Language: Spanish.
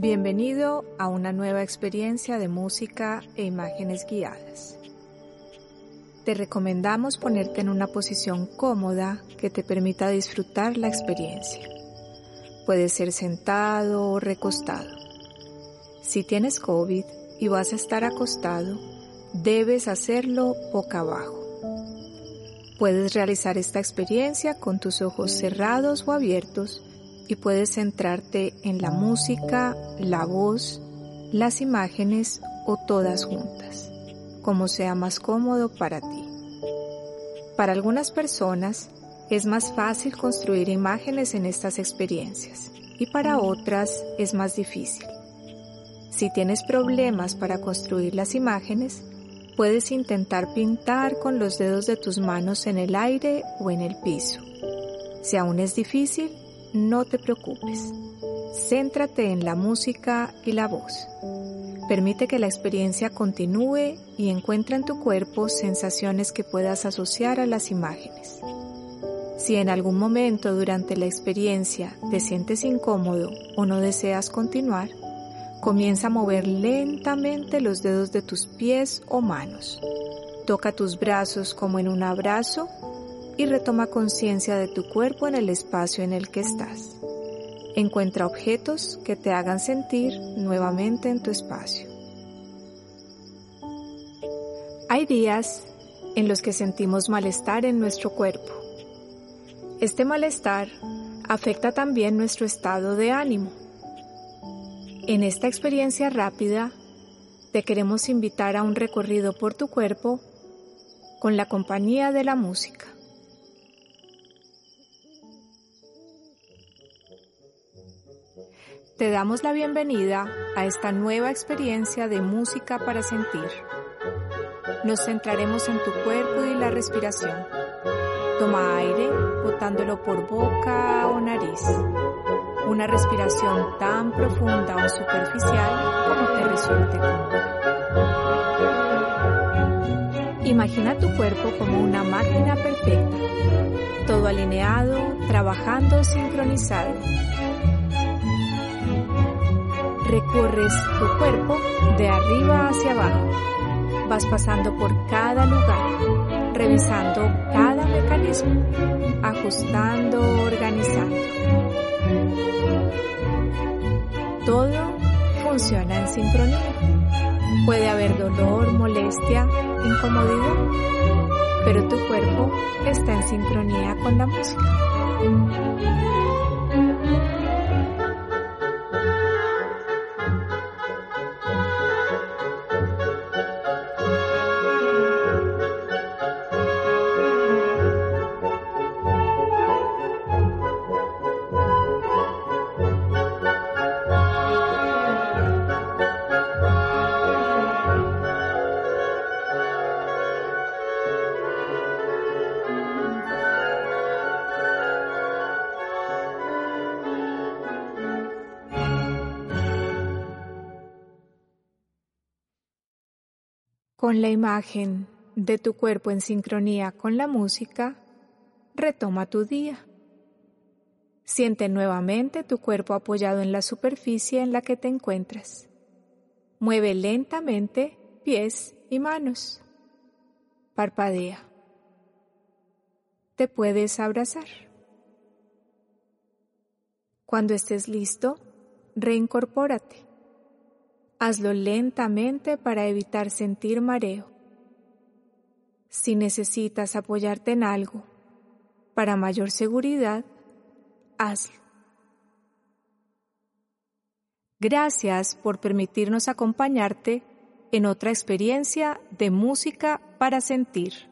Bienvenido a una nueva experiencia de música e imágenes guiadas. Te recomendamos ponerte en una posición cómoda que te permita disfrutar la experiencia. Puedes ser sentado o recostado. Si tienes COVID y vas a estar acostado, debes hacerlo boca abajo. Puedes realizar esta experiencia con tus ojos cerrados o abiertos y puedes centrarte en la música, la voz, las imágenes o todas juntas, como sea más cómodo para ti. Para algunas personas es más fácil construir imágenes en estas experiencias y para otras es más difícil. Si tienes problemas para construir las imágenes, puedes intentar pintar con los dedos de tus manos en el aire o en el piso. Si aún es difícil, no te preocupes. Céntrate en la música y la voz. Permite que la experiencia continúe y encuentra en tu cuerpo sensaciones que puedas asociar a las imágenes. Si en algún momento durante la experiencia te sientes incómodo o no deseas continuar, comienza a mover lentamente los dedos de tus pies o manos. Toca tus brazos como en un abrazo y retoma conciencia de tu cuerpo en el espacio en el que estás. Encuentra objetos que te hagan sentir nuevamente en tu espacio. Hay días en los que sentimos malestar en nuestro cuerpo. Este malestar afecta también nuestro estado de ánimo. En esta experiencia rápida, te queremos invitar a un recorrido por tu cuerpo con la compañía de la música. Te damos la bienvenida a esta nueva experiencia de música para sentir. Nos centraremos en tu cuerpo y la respiración. Toma aire botándolo por boca o nariz. Una respiración tan profunda o superficial como te resulte. Imagina tu cuerpo como una máquina perfecta, todo alineado, trabajando sincronizado Recorres tu cuerpo de arriba hacia abajo. Vas pasando por cada lugar, revisando cada mecanismo, ajustando, organizando. Todo funciona en sincronía. Puede haber dolor, molestia, incomodidad, pero tu cuerpo está en sincronía con la música. Con la imagen de tu cuerpo en sincronía con la música, retoma tu día. Siente nuevamente tu cuerpo apoyado en la superficie en la que te encuentras. Mueve lentamente pies y manos. Parpadea. Te puedes abrazar. Cuando estés listo, reincorpórate. Hazlo lentamente para evitar sentir mareo. Si necesitas apoyarte en algo para mayor seguridad, hazlo. Gracias por permitirnos acompañarte en otra experiencia de música para sentir.